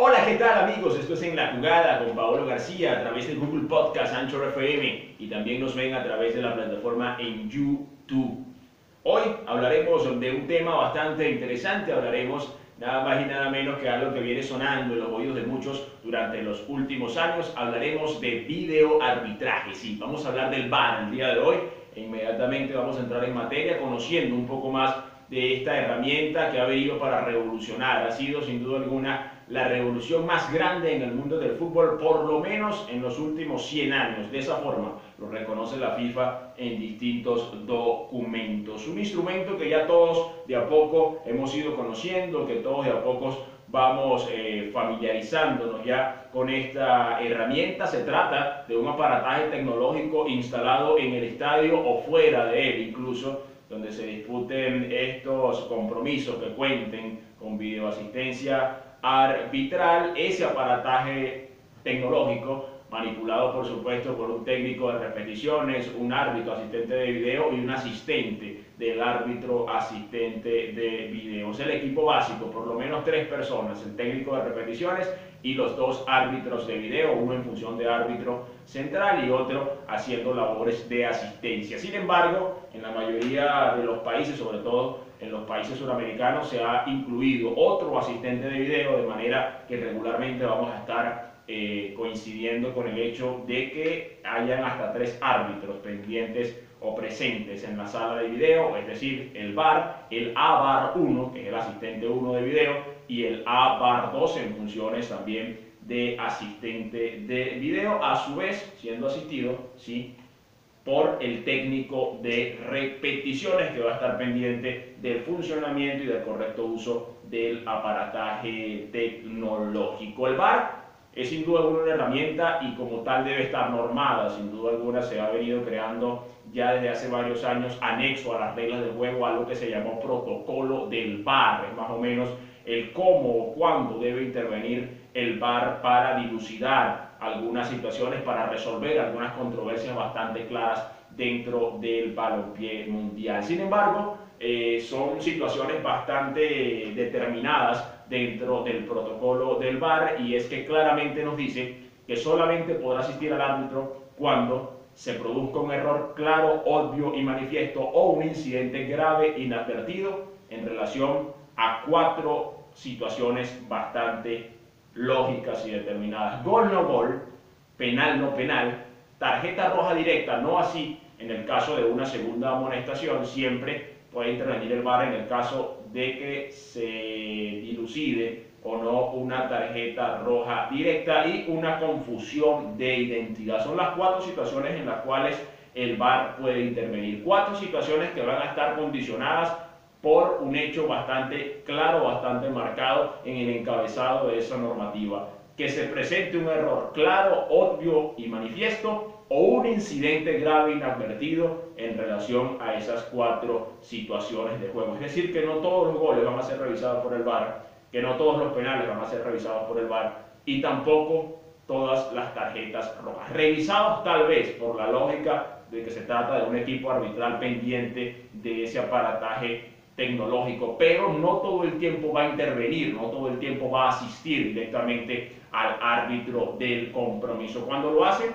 Hola, ¿qué tal amigos? Esto es En la Jugada con Paolo García a través de Google Podcast, Anchor FM y también nos ven a través de la plataforma en YouTube. Hoy hablaremos de un tema bastante interesante, hablaremos nada más y nada menos que algo que viene sonando en los oídos de muchos durante los últimos años, hablaremos de video arbitraje. Sí, vamos a hablar del VAR el día de hoy e inmediatamente vamos a entrar en materia conociendo un poco más de esta herramienta que ha venido para revolucionar. Ha sido sin duda alguna la revolución más grande en el mundo del fútbol, por lo menos en los últimos 100 años. De esa forma lo reconoce la FIFA en distintos documentos. Un instrumento que ya todos de a poco hemos ido conociendo, que todos de a poco vamos eh, familiarizándonos ya con esta herramienta. Se trata de un aparataje tecnológico instalado en el estadio o fuera de él incluso, donde se disputen estos compromisos que cuenten con videoasistencia arbitral, ese aparataje tecnológico manipulado por supuesto por un técnico de repeticiones, un árbitro asistente de video y un asistente del árbitro asistente de video. Es el equipo básico, por lo menos tres personas, el técnico de repeticiones y los dos árbitros de video, uno en función de árbitro central y otro haciendo labores de asistencia. Sin embargo, en la mayoría de los países, sobre todo en los países suramericanos se ha incluido otro asistente de video, de manera que regularmente vamos a estar eh, coincidiendo con el hecho de que hayan hasta tres árbitros pendientes o presentes en la sala de video, es decir, el VAR, el AVAR 1, que es el asistente 1 de video, y el AVAR 2 en funciones también de asistente de video, a su vez siendo asistido, ¿sí? Por el técnico de repeticiones que va a estar pendiente del funcionamiento y del correcto uso del aparataje tecnológico. El VAR es sin duda alguna una herramienta y como tal debe estar normada, sin duda alguna se ha venido creando ya desde hace varios años anexo a las reglas del juego algo que se llamó protocolo del VAR, es más o menos el cómo o cuándo debe intervenir el VAR para dilucidar algunas situaciones para resolver algunas controversias bastante claras dentro del balompié mundial. Sin embargo, eh, son situaciones bastante determinadas dentro del protocolo del VAR y es que claramente nos dice que solamente podrá asistir al árbitro cuando se produzca un error claro, obvio y manifiesto o un incidente grave inadvertido en relación a cuatro situaciones bastante lógicas y determinadas. Gol no gol, penal no penal, tarjeta roja directa, no así en el caso de una segunda amonestación, siempre puede intervenir el VAR en el caso de que se dilucide o no una tarjeta roja directa y una confusión de identidad. Son las cuatro situaciones en las cuales el VAR puede intervenir. Cuatro situaciones que van a estar condicionadas por un hecho bastante claro, bastante marcado en el encabezado de esa normativa. Que se presente un error claro, obvio y manifiesto o un incidente grave inadvertido en relación a esas cuatro situaciones de juego. Es decir, que no todos los goles van a ser revisados por el VAR, que no todos los penales van a ser revisados por el VAR y tampoco todas las tarjetas rojas. Revisados tal vez por la lógica de que se trata de un equipo arbitral pendiente de ese aparataje tecnológico, pero no todo el tiempo va a intervenir, no todo el tiempo va a asistir directamente al árbitro del compromiso. Cuando lo hace,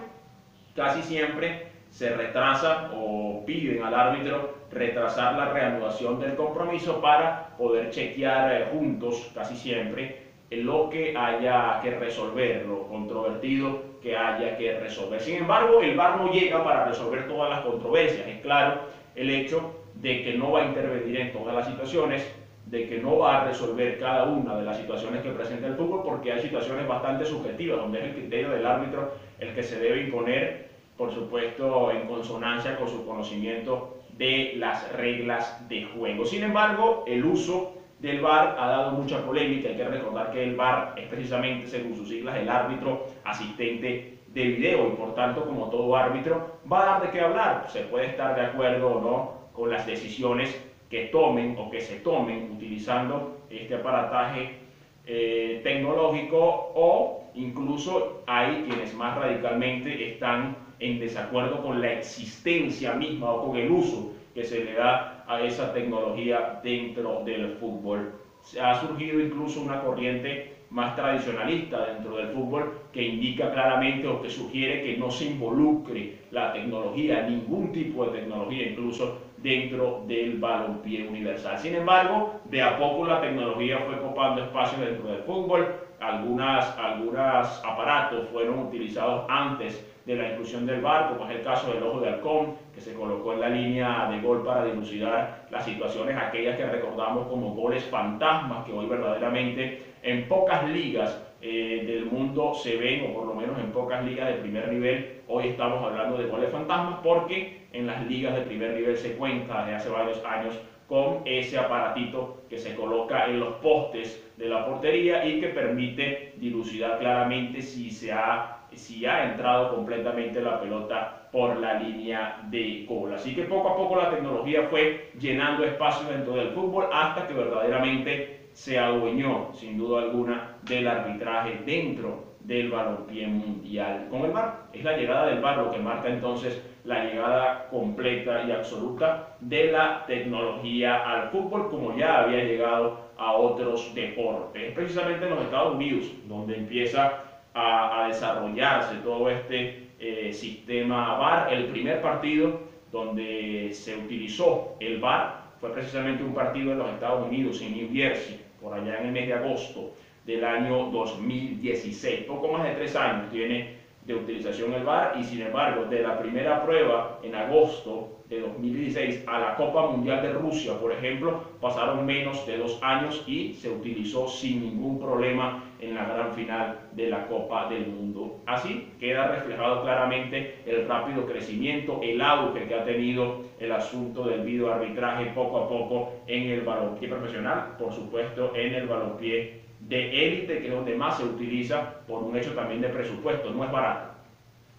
casi siempre se retrasa o piden al árbitro retrasar la reanudación del compromiso para poder chequear eh, juntos, casi siempre, lo que haya que resolver, lo controvertido que haya que resolver. Sin embargo, el VAR no llega para resolver todas las controversias. Es claro el hecho de que no va a intervenir en todas las situaciones, de que no va a resolver cada una de las situaciones que presenta el fútbol, porque hay situaciones bastante subjetivas, donde es el criterio del árbitro el que se debe imponer, por supuesto, en consonancia con su conocimiento de las reglas de juego. Sin embargo, el uso del VAR ha dado mucha polémica. Hay que recordar que el VAR es precisamente, según sus siglas, el árbitro asistente de video y por tanto, como todo árbitro, va a dar de qué hablar. Se puede estar de acuerdo o no con las decisiones que tomen o que se tomen utilizando este aparataje eh, tecnológico o incluso hay quienes más radicalmente están en desacuerdo con la existencia misma o con el uso que se le da a esa tecnología dentro del fútbol. Ha surgido incluso una corriente más tradicionalista dentro del fútbol que indica claramente o que sugiere que no se involucre la tecnología, ningún tipo de tecnología incluso dentro del balompié universal. Sin embargo, de a poco la tecnología fue copando espacio dentro del fútbol, algunas, algunos aparatos fueron utilizados antes de la inclusión del VAR, como es el caso del ojo de halcón, que se colocó en la línea de gol para dilucidar las situaciones, aquellas que recordamos como goles fantasmas, que hoy verdaderamente en pocas ligas eh, del mundo se ven, o por lo menos en pocas ligas de primer nivel, hoy estamos hablando de goles fantasmas, porque en las ligas de primer nivel se cuenta desde hace varios años con ese aparatito que se coloca en los postes de la portería y que permite dilucidar claramente si se ha si ha entrado completamente la pelota por la línea de gol. Así que poco a poco la tecnología fue llenando espacio dentro del fútbol hasta que verdaderamente se adueñó, sin duda alguna, del arbitraje dentro del balompié mundial. Con el VAR es la llegada del VAR lo que marca entonces la llegada completa y absoluta de la tecnología al fútbol como ya había llegado a otros deportes. Es precisamente en los Estados Unidos donde empieza a, desarrollarse todo este eh, sistema VAR. El primer partido donde se utilizó el VAR fue precisamente un partido en los Estados Unidos, en New Jersey, por allá en el mes de agosto del año 2016. Poco más de tres años tiene de utilización el VAR y sin embargo de la primera prueba en agosto de 2016 a la Copa Mundial de Rusia, por ejemplo, pasaron menos de dos años y se utilizó sin ningún problema en la gran final de la Copa del Mundo. Así queda reflejado claramente el rápido crecimiento, el auge que ha tenido el asunto del video arbitraje poco a poco en el balompié profesional, por supuesto en el balompié de élite, que es donde más se utiliza por un hecho también de presupuesto, no es barato.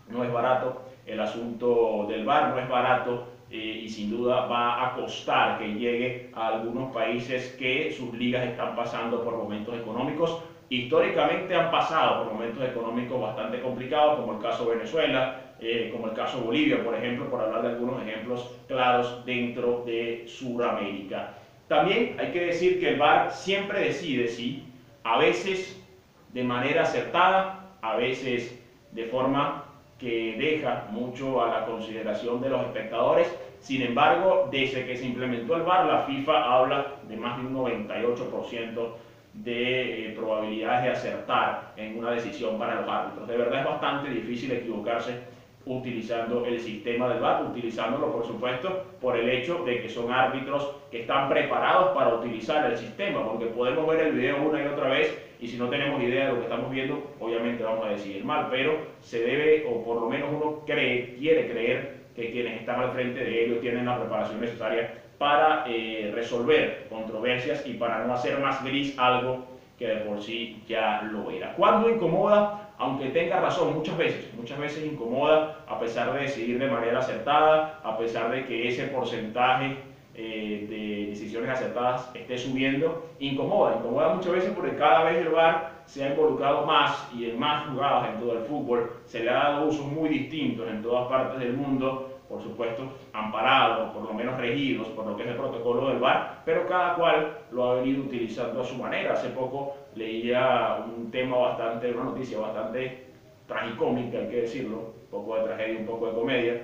No es barato el asunto del VAR, no es barato eh, y sin duda va a costar que llegue a algunos países que sus ligas están pasando por momentos económicos. Históricamente han pasado por momentos económicos bastante complicados, como el caso Venezuela, eh, como el caso Bolivia, por ejemplo, por hablar de algunos ejemplos claros dentro de Sudamérica. También hay que decir que el VAR siempre decide si a veces de manera acertada, a veces de forma que deja mucho a la consideración de los espectadores. Sin embargo, desde que se implementó el VAR, la FIFA habla de más de un 98% de eh, probabilidades de acertar en una decisión para los árbitros. De verdad es bastante difícil equivocarse utilizando el sistema del VAR, utilizándolo por supuesto por el hecho de que son árbitros que están preparados para utilizar el sistema, porque podemos ver el video una y otra vez y si no tenemos idea de lo que estamos viendo, obviamente vamos a decidir mal, pero se debe, o por lo menos uno cree, quiere creer que quienes están al frente de ellos tienen la preparación necesaria para eh, resolver controversias y para no hacer más gris algo que de por sí ya lo era. Cuando incomoda aunque tenga razón muchas veces, muchas veces incomoda a pesar de decidir de manera acertada, a pesar de que ese porcentaje eh, de decisiones acertadas esté subiendo, incomoda, incomoda muchas veces porque cada vez el VAR se ha involucrado más y en más jugadas en todo el fútbol, se le ha dado usos muy distintos en todas partes del mundo, por supuesto amparados, por lo menos regidos por lo que es el protocolo del VAR, pero cada cual lo ha venido utilizando a su manera. Hace poco leía un tema bastante, una noticia bastante tragicómica, hay que decirlo, un poco de tragedia, un poco de comedia.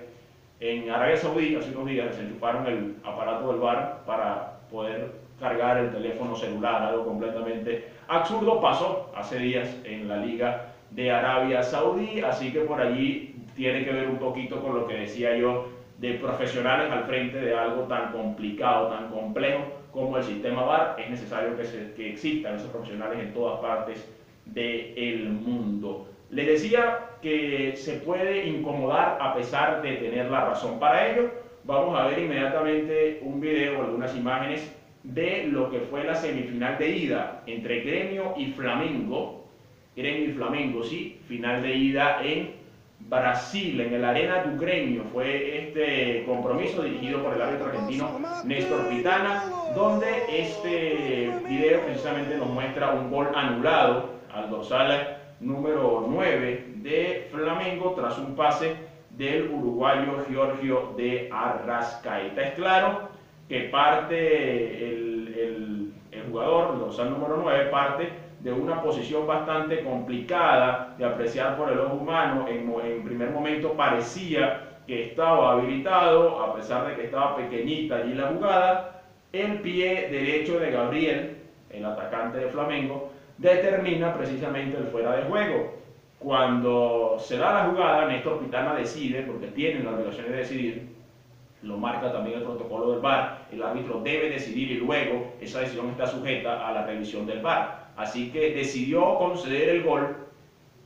En Arabia Saudí, hace unos días, se enchufaron el aparato del VAR para poder cargar el teléfono celular, algo completamente absurdo. Pasó hace días en la Liga de Arabia Saudí, así que por allí tiene que ver un poquito con lo que decía yo de profesionales al frente de algo tan complicado, tan complejo como el sistema VAR. Es necesario que, existan esos profesionales en todas partes del mundo. Les decía que se puede incomodar a pesar de tener la razón. Para ello, vamos a ver inmediatamente un video, algunas imágenes de lo que fue la semifinal de ida entre Gremio y Flamengo. Gremio y Flamengo, sí, final de ida en Brasil, en el Arena do Gremio, fue este compromiso dirigido por el árbitro argentino Néstor Pitana, donde este video precisamente nos muestra un gol anulado al dorsal número 9 de Flamengo tras un pase del uruguayo Giorgio de Arrascaeta. Es claro que parte el, el, el jugador, el dorsal número 9, parte de una posición bastante complicada de apreciar por el ojo humano. En, primer momento parecía que estaba habilitado, a pesar de que estaba pequeñita allí la jugada. El pie derecho de Gabriel, el atacante de Flamengo, determina precisamente el fuera de juego. Cuando se da la jugada, Néstor Pitana decide, porque tiene la obligación de decidir, lo marca también el protocolo del VAR, el árbitro debe decidir y luego esa decisión está sujeta a la revisión del VAR. Así que decidió conceder el gol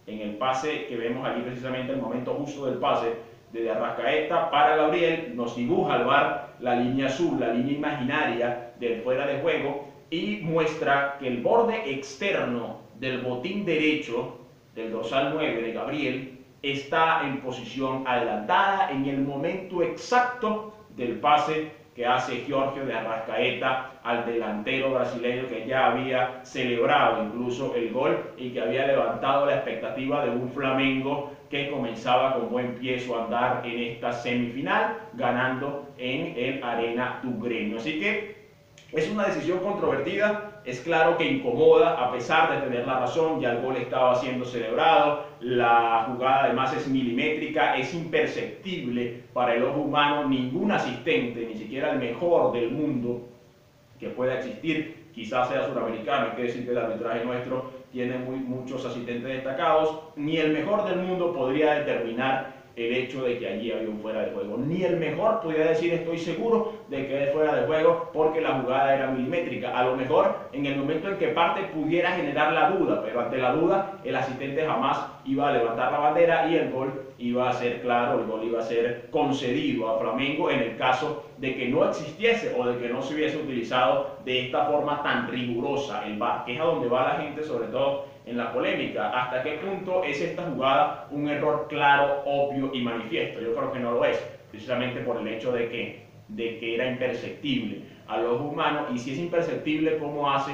en el pase que vemos allí precisamente el momento justo del pase de Arrascaeta para Gabriel, nos dibuja al VAR la línea azul, la línea imaginaria del fuera de juego y muestra que el borde externo del botín derecho del dorsal 9 de Gabriel está en posición adelantada en el momento exacto del pase que hace Giorgio de Arrascaeta al delantero brasileño que ya había celebrado incluso el gol y que había levantado la expectativa de un Flamengo que comenzaba con buen pie su andar en esta semifinal, ganando en el Arena tu Así que es una decisión controvertida, es claro que incomoda a pesar de tener la razón, ya el gol estaba siendo celebrado, la jugada además es milimétrica, es imperceptible para el ojo humano, ningún asistente, ni siquiera el mejor del mundo que pueda existir, quizás sea suramericano, hay que decir que el arbitraje nuestro tiene muy, muchos asistentes destacados, ni el mejor del mundo podría determinar el hecho de que allí había un fuera de juego. Ni el mejor podría decir estoy seguro de que es fuera de juego porque la jugada era milimétrica. A lo mejor en el momento en que parte pudiera generar la duda, pero ante la duda el asistente jamás iba a levantar la bandera y el gol iba a ser claro, el gol iba a ser concedido a Flamengo en el caso de que no existiese o de que no se hubiese utilizado de esta forma tan rigurosa el que es a donde va la gente sobre todo en la polémica. ¿Hasta qué punto es esta jugada un error claro, obvio y manifiesto? Yo creo que no lo es, precisamente por el hecho de que, de que era imperceptible a los humanos y si es imperceptible, ¿cómo hace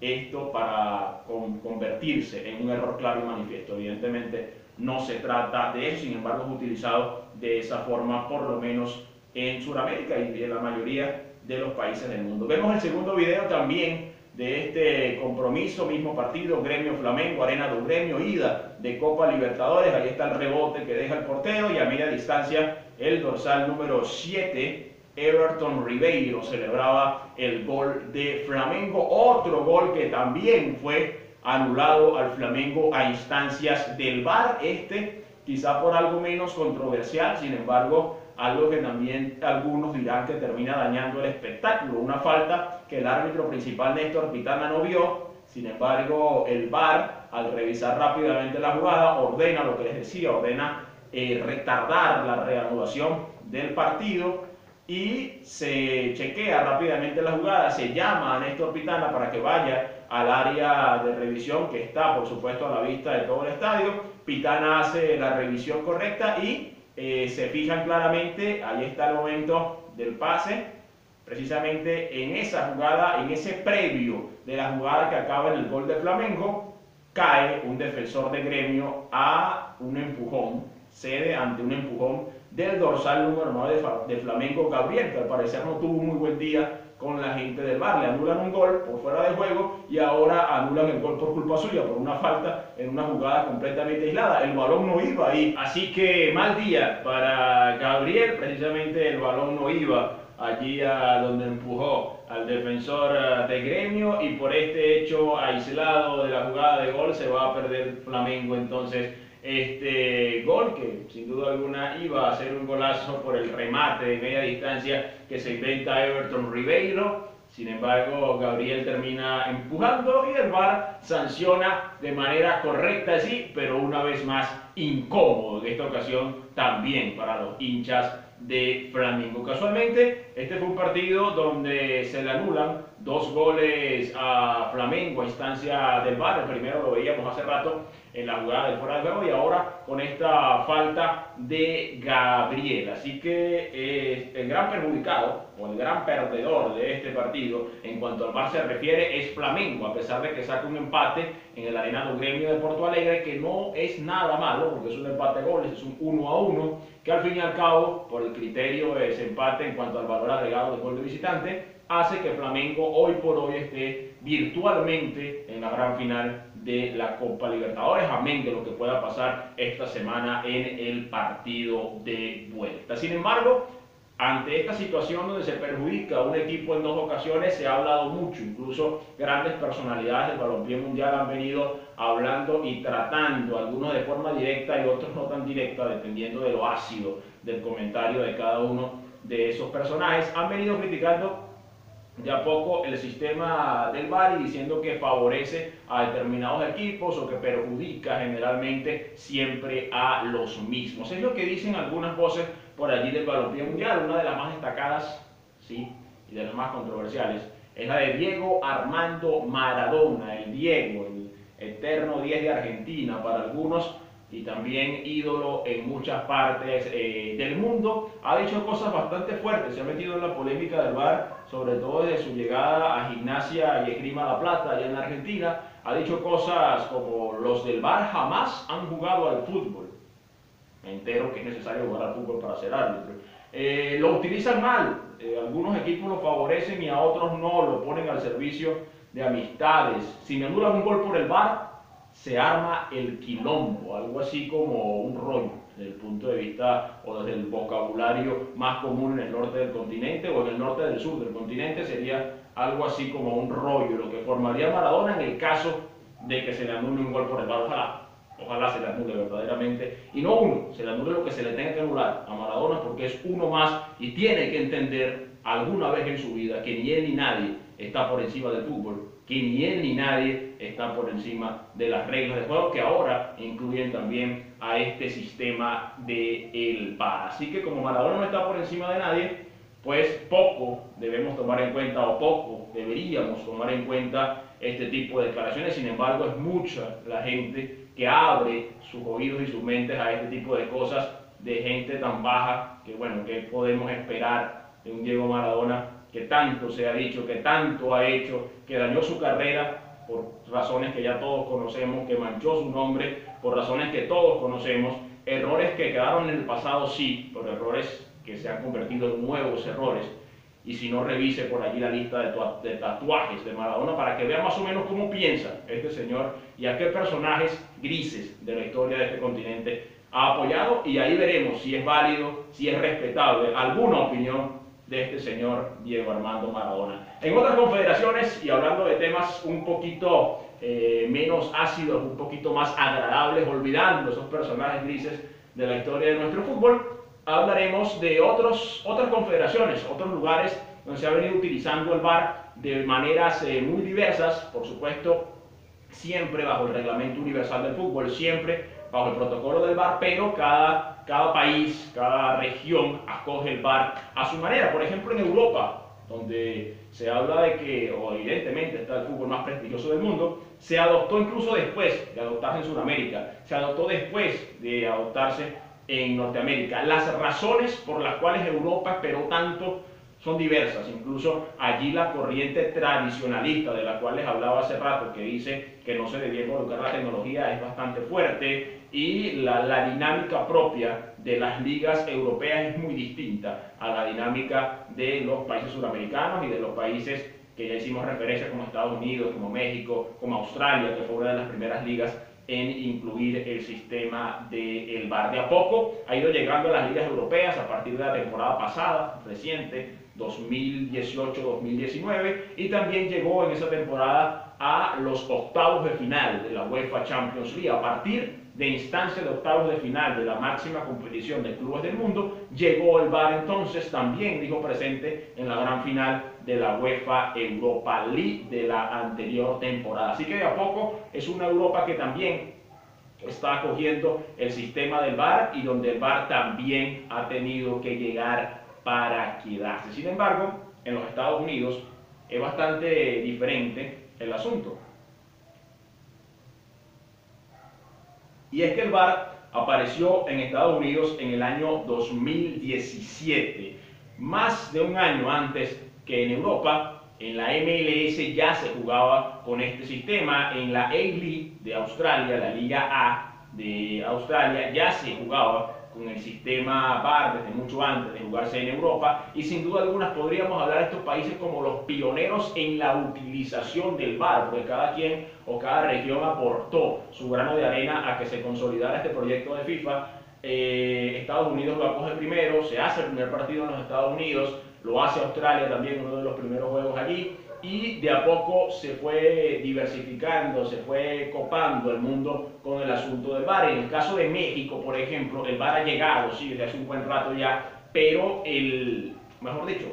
esto para convertirse en un error claro y manifiesto? Evidentemente no se trata de eso, sin embargo es utilizado de esa forma por lo menos en Sudamérica y en la mayoría de los países del mundo. Vemos el segundo video también de este compromiso, mismo partido, Gremio Flamengo, Arena do Gremio, ida de Copa Libertadores, ahí está el rebote que deja el portero y a media distancia el dorsal número 7, Everton Ribeiro, celebraba el gol de Flamengo, otro gol que también fue anulado al Flamengo a instancias del VAR, este quizá por algo menos controversial, sin embargo algo que también algunos dirán que termina dañando el espectáculo, una falta que el árbitro principal Néstor Pitana no vio, sin embargo el VAR al revisar rápidamente la jugada ordena lo que les decía, ordena eh, retardar la reanudación del partido y se chequea rápidamente la jugada, se llama a Néstor Pitana para que vaya al área de revisión que está por supuesto a la vista de todo el estadio, Pitana hace la revisión correcta y eh, se fijan claramente, ahí está el momento del pase, precisamente en esa jugada, en ese previo de la jugada que acaba en el gol de Flamengo, cae un defensor de gremio a un empujón, cede ante un empujón del dorsal número 9 de Flamengo Gabriel, que al parecer no tuvo un muy buen día con la gente del bar. Le anulan un gol por fuera de juego y ahora anulan el gol por culpa suya, por una falta en una jugada completamente aislada. El balón no iba ahí. Así que mal día para Gabriel, precisamente el balón no iba allí a donde empujó al defensor eh, de gremio y por este hecho aislado de la jugada de gol se va a perder Flamengo entonces este gol que sin duda alguna iba a ser un golazo por el remate de media distancia que se inventa Everton Ribeiro. Sin embargo, Gabriel termina empujando y el VAR sanciona de manera correcta, sí, pero una vez más incómodo. En esta ocasión también para los hinchas de Flamengo. Casualmente, este fue un partido donde se le anulan dos goles a Flamengo a instancia del VAR. El primero lo veíamos hace rato en la jugada del fuera de juego y ahora con esta falta de Gabriel. Así que eh, el gran perjudicado o el gran perdedor de este partido en cuanto al VAR se refiere es Flamengo, a pesar de que saca un empate en el Arenado Gremio de Porto Alegre, que no es nada malo, porque es un empate de goles, es un 1 a 1, que al fin y al cabo, por el criterio de ese empate en cuanto al valor agregado del gol de visitante, hace que Flamengo hoy por hoy esté virtualmente en la gran final de la Copa Libertadores, amén de lo que pueda pasar esta semana en el partido de vuelta. Sin embargo, ante esta situación donde se perjudica a un equipo en dos ocasiones, se ha hablado mucho, incluso grandes personalidades del balompié mundial han venido hablando y tratando, algunos de forma directa y otros no tan directa, dependiendo de lo ácido del comentario de cada uno de esos personajes, han venido criticando de a poco el sistema del VAR y diciendo que favorece a determinados equipos o que perjudica generalmente siempre a los mismos. Es lo que dicen algunas voces por allí del balompié mundial, una de las más destacadas, sí, y de las más controversiales, es la de Diego Armando Maradona, el Diego, el eterno 10 de Argentina para algunos y también ídolo en muchas partes eh, del mundo, ha dicho cosas bastante fuertes, se ha metido en la polémica del VAR, sobre todo desde su llegada a Gimnasia y Esgrima La Plata allá en Argentina, ha dicho cosas como los del VAR jamás han jugado al fútbol, me entero que es necesario jugar al fútbol para ser árbitro. Eh, lo utilizan mal, eh, algunos equipos lo favorecen y a otros no, lo ponen al servicio de amistades. Si me anulan un gol por el bar, se arma el quilombo, algo así como un rollo, desde el punto de vista o desde el vocabulario más común en el norte del continente o en el norte del sur del continente, sería algo así como un rollo, lo que formaría Maradona en el caso de que se le anule un gol por el bar. Ojalá ojalá se le anule verdaderamente, y no uno, se le anule lo que se le tenga que anular a Maradona porque es uno más y tiene que entender alguna vez en su vida que ni él ni nadie está por encima del fútbol, que ni él ni nadie está por encima de las reglas de juego que ahora incluyen también a este sistema de el VAR. Así que como Maradona no está por encima de nadie, pues poco debemos tomar en cuenta o poco deberíamos tomar en cuenta este tipo de declaraciones. Sin embargo, es mucha la gente que abre sus oídos y sus mentes a este tipo de cosas de gente tan baja que, bueno, que podemos esperar de un Diego Maradona que tanto se ha dicho, que tanto ha hecho, que dañó su carrera por razones que ya todos conocemos, que manchó su nombre por razones que todos conocemos, errores que quedaron en el pasado sí, pero errores que se han convertido en nuevos errores. Y si no revise por allí la lista de, tatuajes de Maradona para que vea más o menos cómo piensa este señor y a qué personajes grises de la historia de este continente ha apoyado. Y ahí veremos si es válido, si es respetable alguna opinión de este señor Diego Armando Maradona. En otras confederaciones, y hablando de temas un poquito eh, menos ácidos, un poquito más agradables, olvidando esos personajes grises de la historia de nuestro fútbol, hablaremos de otros, otras confederaciones, otros lugares donde se ha venido utilizando el VAR de maneras eh, muy diversas, por supuesto, siempre bajo el reglamento universal del fútbol, siempre bajo el protocolo del VAR, pero cada, cada país, cada región acoge el VAR a su manera. Por ejemplo, en Europa, donde se habla de que, o evidentemente está el fútbol más prestigioso del mundo, se adoptó incluso después de adoptarse en Sudamérica, se adoptó después de adoptarse en Norteamérica. Las razones por las cuales Europa esperó tanto son diversas, incluso allí la corriente tradicionalista de la cual les hablaba hace rato, que dice que no se debía involucrar la tecnología, es bastante fuerte y la, la, dinámica propia de las ligas europeas es muy distinta a la dinámica de los países suramericanos y de los países que ya hicimos referencia como Estados Unidos, como México, como Australia, que fue una de las primeras ligas en incluir el sistema del de VAR. De a poco ha ido llegando a las ligas europeas a partir de la temporada pasada, reciente, 2018-2019, y también llegó en esa temporada a los octavos de final de la UEFA Champions League. A partir de instancia de octavos de final de la máxima competición de clubes del mundo, llegó el VAR entonces también, dijo presente en la gran final de la UEFA Europa League de la anterior temporada. Así que de a poco es una Europa que también está acogiendo el sistema del VAR y donde el VAR también ha tenido que llegar para quedarse. Sin embargo, en los Estados Unidos es bastante diferente el asunto. Y es que el VAR apareció en Estados Unidos en el año 2017, más de un año antes que en Europa. En la MLS ya se jugaba con este sistema, en la A-League de Australia, la Liga A de Australia, ya se jugaba con el sistema VAR desde mucho antes de jugarse en Europa y sin duda alguna podríamos hablar de estos países como los pioneros en la utilización del VAR, porque cada quien o cada región aportó su grano de arena a que se consolidara este proyecto de FIFA. Eh, Estados Unidos lo acoge primero, se hace el primer partido en los Estados Unidos, lo hace Australia también, uno de los primeros juegos allí, y de a poco se fue diversificando, se fue copando el mundo con el asunto del bar. En el caso de México, por ejemplo, el bar ha llegado, sí, desde hace un buen rato ya, pero el, mejor dicho,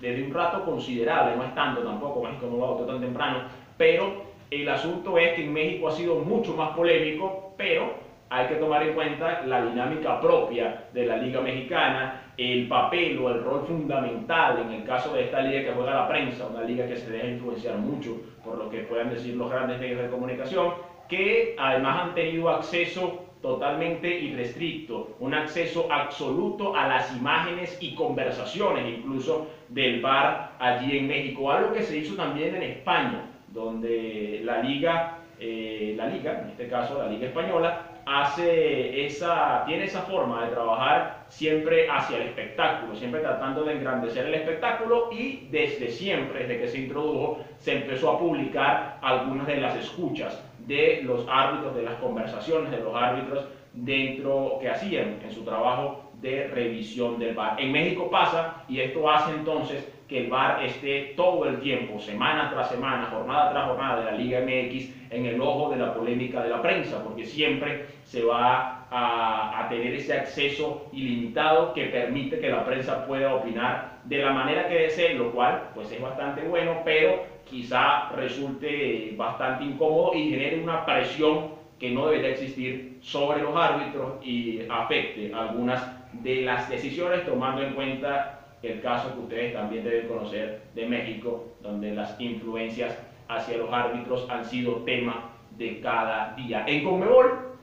desde un rato considerable, no es tanto tampoco, México no lo tan temprano, pero el asunto es que en México ha sido mucho más polémico, pero hay que tomar en cuenta la dinámica propia de la Liga Mexicana, el papel o el rol fundamental en el caso de esta liga que juega la prensa, una liga que se deja influenciar mucho por lo que puedan decir los grandes medios de comunicación, que además han tenido acceso totalmente irrestricto, un acceso absoluto a las imágenes y conversaciones incluso del bar allí en México, algo que se hizo también en España, donde la liga, eh, la liga, en este caso la liga española, hace esa, tiene esa forma de trabajar siempre hacia el espectáculo, siempre tratando de engrandecer el espectáculo y desde siempre, desde que se introdujo, se empezó a publicar algunas de las escuchas de los árbitros, de las conversaciones de los árbitros dentro que hacían en su trabajo de revisión del VAR. En México pasa y esto hace entonces que el VAR esté todo el tiempo, semana tras semana, jornada tras jornada de la Liga MX en el ojo de la polémica de la prensa, porque siempre se va a, tener ese acceso ilimitado que permite que la prensa pueda opinar de la manera que desee, lo cual pues es bastante bueno, pero quizá resulte bastante incómodo y genere una presión que no debería existir sobre los árbitros y afecte algunas de las decisiones tomando en cuenta el caso que ustedes también deben conocer de México, donde las influencias hacia los árbitros han sido tema de cada día. En Conmebol,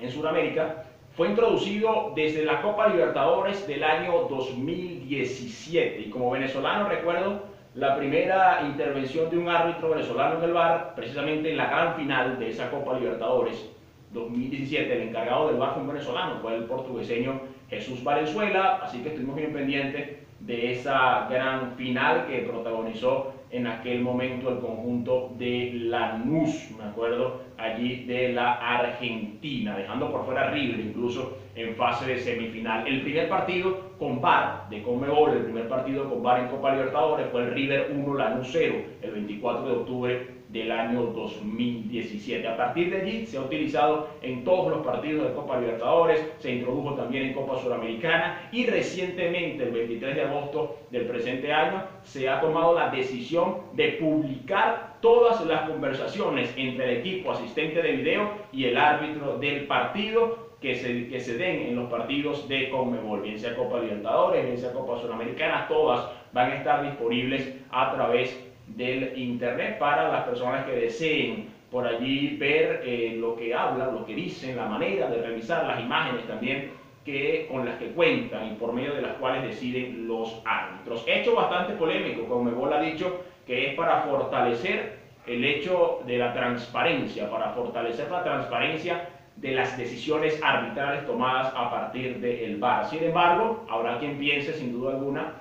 en Sudamérica, fue introducido desde la Copa Libertadores del año 2017 y como venezolano recuerdo la primera intervención de un árbitro venezolano en el bar, precisamente en la gran final de esa Copa Libertadores 2017, el encargado del bar fue un venezolano, fue el portugueseño Jesús Valenzuela, así que estuvimos bien pendientes de esa gran final que protagonizó en aquel momento el conjunto de Lanús, me acuerdo, allí de la Argentina, dejando por fuera River incluso en fase de semifinal. El primer partido con VAR de Conmebol, el primer partido con VAR en Copa Libertadores fue el River 1 Lanús 0, el 24 de octubre del año 2017. A partir de allí se ha utilizado en todos los partidos de Copa Libertadores, se introdujo también en Copa Suramericana y recientemente, el 23 de agosto del presente año, se ha tomado la decisión de publicar todas las conversaciones entre el equipo asistente de video y el árbitro del partido que se, que se den en los partidos de Conmebol, bien sea Copa Libertadores, bien sea Copa Suramericana, todas van a estar disponibles a través del Internet para las personas que deseen por allí ver eh, lo que hablan, lo que dicen, la manera de revisar las imágenes también que, con las que cuentan y por medio de las cuales deciden los árbitros. Hecho bastante polémico, como ha dicho, que es para fortalecer el hecho de la transparencia, para fortalecer la transparencia de las decisiones arbitrales tomadas a partir del VAR. Sin embargo, habrá quien piense sin duda alguna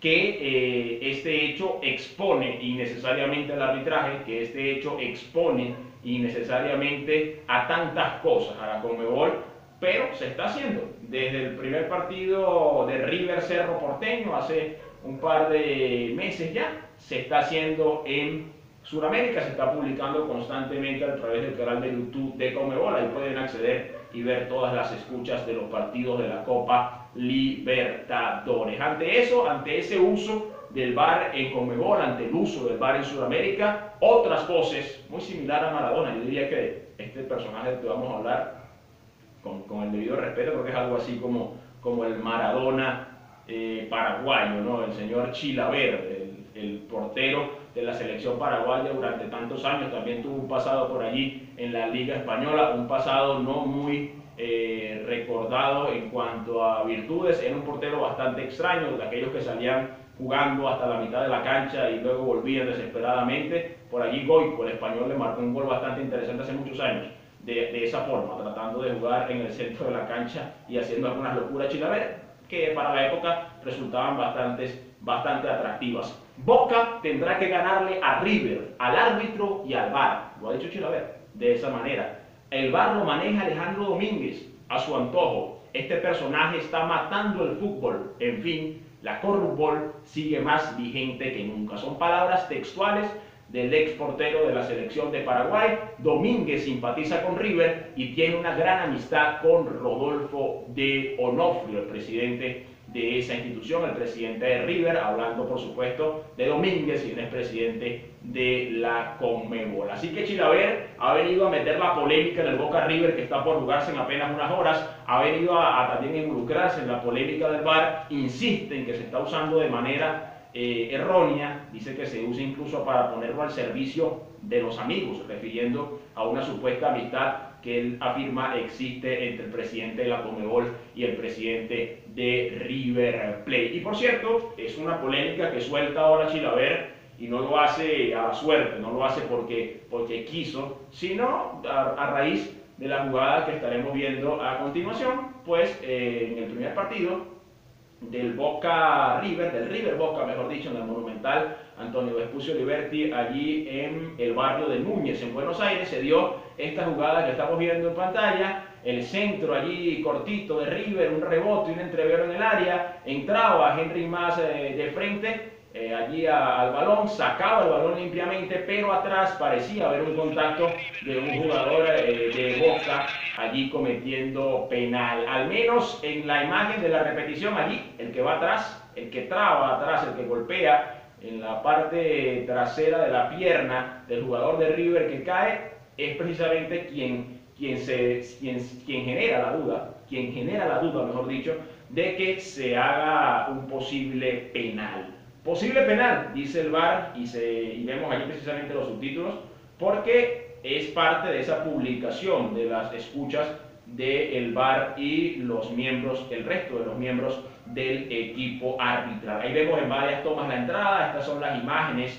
que eh, este hecho expone innecesariamente al arbitraje, que este hecho expone innecesariamente a tantas cosas, a la Conmebol, pero se está haciendo. Desde el primer partido de River Cerro Porteño, hace un par de meses ya, se está haciendo en Sudamérica, se está publicando constantemente a través del canal de YouTube de Conmebol, ahí pueden acceder y ver todas las escuchas de los partidos de la Copa Libertadores. Ante eso, ante ese uso del bar en Conmebol, ante el uso del bar en Sudamérica, otras voces, muy similar a Maradona, yo diría que este personaje que vamos a hablar, con, el debido respeto, porque es algo así como, como el Maradona eh, paraguayo, ¿no? el señor Chilaverde, el, portero de la selección paraguaya durante tantos años, también tuvo un pasado por allí en la Liga Española, un pasado no muy eh, recordado en cuanto a virtudes. Era un portero bastante extraño, de aquellos que salían jugando hasta la mitad de la cancha y luego volvían desesperadamente. Por allí Goico, el español, le marcó un gol bastante interesante hace muchos años de, esa forma, tratando de jugar en el centro de la cancha y haciendo algunas locuras Chilaver que para la época resultaban bastantes, bastante atractivas. Boca tendrá que ganarle a River, al árbitro y al VAR, lo ha dicho Chilaver, de esa manera. El VAR lo maneja Alejandro Domínguez a su antojo. Este personaje está matando el fútbol. En fin, la corrupbol sigue más vigente que nunca. Son palabras textuales del ex portero de la selección de Paraguay. Domínguez simpatiza con River y tiene una gran amistad con Rodolfo de Onofrio, el presidente de esa institución, el presidente de River, hablando por supuesto de Domínguez, y el presidente de la Conmebol. Así que Chilaver ha venido a meter la polémica en el Boca River que está por jugarse en apenas unas horas, ha venido a, a también involucrarse en la polémica del VAR, insiste en que se está usando de manera eh, errónea, dice que se usa incluso para ponerlo al servicio de los amigos, refiriendo a una supuesta amistad que él afirma existe entre el presidente de la Comebol y el presidente de River Plate. Y por cierto, es una polémica que suelta ahora Chilaver y no lo hace a la suerte, no lo hace porque, porque quiso, sino a, raíz de la jugada que estaremos viendo a continuación, pues eh, en el primer partido del Boca River, del River Boca, mejor dicho, en el Monumental Antonio Vespucio Liberti, allí en el barrio de Núñez, en Buenos Aires, se dio esta jugada que estamos viendo en pantalla, el centro allí cortito de River, un rebote, un entrevero en el área, entraba Henry Más eh, de frente, eh, allí al balón, sacaba el balón limpiamente, pero atrás parecía haber un contacto de un jugador eh, de Boca allí cometiendo penal. Al menos en la imagen de la repetición allí, el que va atrás, el que traba atrás, el que golpea en la parte trasera de la pierna del jugador de River que cae, es precisamente quien, quien, se, quien, quien genera la duda, quien genera la duda, mejor dicho, de que se haga un posible penal. Posible penal, dice el VAR, y, vemos allí precisamente los subtítulos, porque es parte de esa publicación de las escuchas del VAR y los miembros, el resto de los miembros del equipo arbitral. Ahí vemos en varias tomas la entrada, estas son las imágenes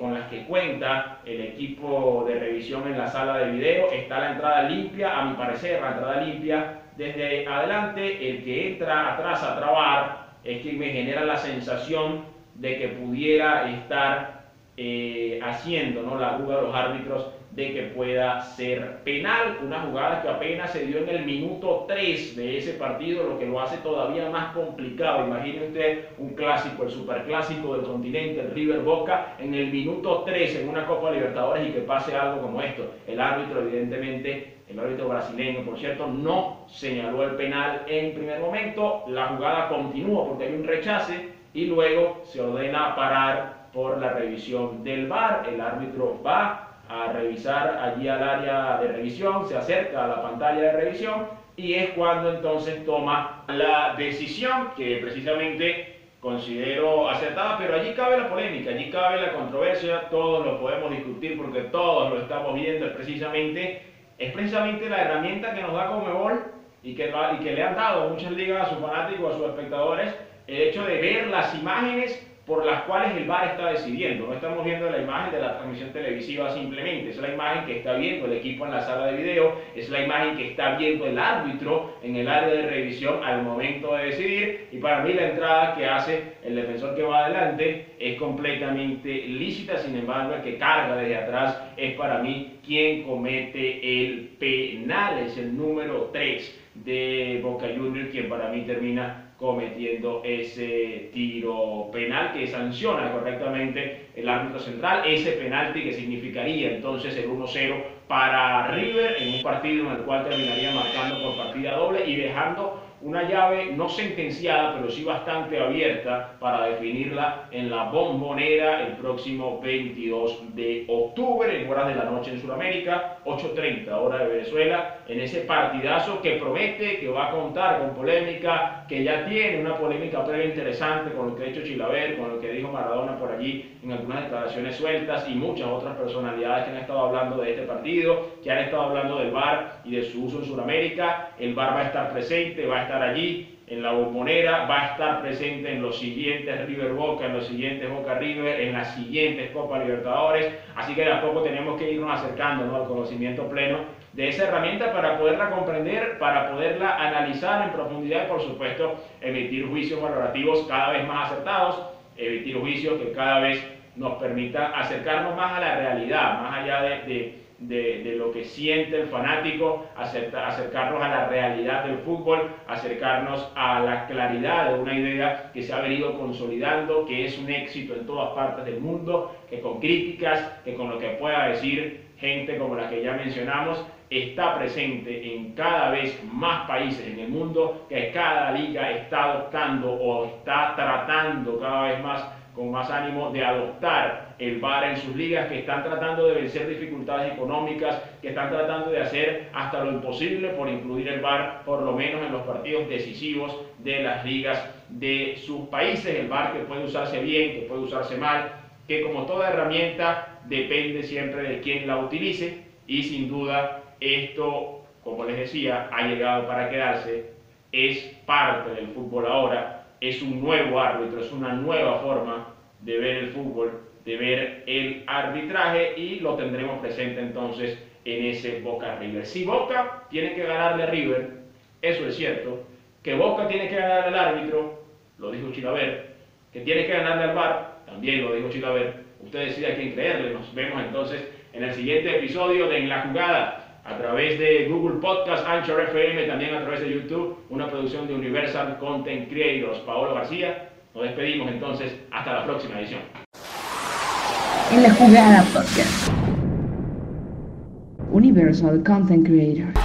con las que cuenta el equipo de revisión en la sala de video. Está la entrada limpia, a mi parecer, la entrada limpia desde adelante, el que entra atrás a trabar es que me genera la sensación de que pudiera estar eh, haciendo ¿no? la duda de los árbitros de que pueda ser penal, una jugada que apenas se dio en el minuto 3 de ese partido, lo que lo hace todavía más complicado. Imagine usted un clásico, el superclásico del continente, el River Boca, en el minuto 3 en una Copa Libertadores y que pase algo como esto. El árbitro evidentemente el árbitro brasileño, por cierto, no señaló el penal en primer momento. La jugada continúa porque hay un rechace y luego se ordena parar por la revisión del VAR. El árbitro va a revisar allí al área de revisión, se acerca a la pantalla de revisión y es cuando entonces toma la decisión que precisamente considero acertada, pero allí cabe la polémica, allí cabe la controversia, todos lo podemos discutir porque todos lo estamos viendo, precisamente es precisamente la herramienta que nos da Comebol y que, y que le han dado muchas ligas a sus fanáticos, a sus espectadores, el hecho de ver las imágenes por las cuales el VAR está decidiendo. No estamos viendo la imagen de la transmisión televisiva simplemente, es la imagen que está viendo el equipo en la sala de video, es la imagen que está viendo el árbitro en el área de revisión al momento de decidir. Y para mí la entrada que hace el defensor que va adelante es completamente lícita, sin embargo el que carga desde atrás es para mí quien comete el penal, es el número 3 de Boca Juniors quien para mí termina cometiendo ese tiro penal que sanciona correctamente el árbitro central, ese penalti que significaría entonces el 1-0 para River en un partido en el cual terminaría marcando por partida doble y dejando una llave no sentenciada, pero sí bastante abierta para definirla en la bombonera el próximo 22 de octubre, en horas de la noche en Sudamérica, 8.30 hora de Venezuela, en ese partidazo que promete, que va a contar con polémica, que ya tiene una polémica previa interesante con lo que ha hecho Chilaver, con lo que dijo Maradona por allí en algunas declaraciones sueltas y muchas otras personalidades que han estado hablando de este partido, que han estado hablando del VAR y de su uso en Sudamérica. El VAR va a estar presente, va a estar allí en la bombonera, va a estar presente en los siguientes River Boca, en los siguientes Boca River, en las siguientes Copa Libertadores, así que de a poco tenemos que irnos acercando al conocimiento pleno de esa herramienta para poderla comprender, para poderla analizar en profundidad y por supuesto emitir juicios valorativos cada vez más acertados, emitir juicios que cada vez nos permita acercarnos más a la realidad, más allá de, de, lo que siente el fanático, acercarnos a la realidad del fútbol, acercarnos a la claridad de una idea que se ha venido consolidando, que es un éxito en todas partes del mundo, que con críticas, que con lo que pueda decir gente como la que ya mencionamos, está presente en cada vez más países en el mundo, que cada liga está adoptando o está tratando cada vez más con más ánimo de adoptar el VAR en sus ligas, que están tratando de vencer dificultades económicas, que están tratando de hacer hasta lo imposible por incluir el VAR, por lo menos en los partidos decisivos de las ligas de sus países. El VAR que puede usarse bien, que puede usarse mal, que como toda herramienta depende siempre de quién la utilice y sin duda esto, como les decía, ha llegado para quedarse, es parte del fútbol ahora, es un nuevo árbitro, es una nueva forma de ver el fútbol, de ver el arbitraje y lo tendremos presente entonces en ese Boca River. Si Boca tiene que ganarle a River, eso es cierto, que Boca tiene que ganarle al árbitro, lo dijo Chilaver, que tiene que ganarle al VAR, también lo dijo Chilaver, usted decide a quién creerle, nos vemos entonces en el siguiente episodio de En la Jugada a través de Google Podcast, Anchor FM, también a través de YouTube, una producción de Universal Content Creators. Paolo García, nos despedimos entonces, hasta la próxima edición. En la jugada podcast. Universal Content Creators.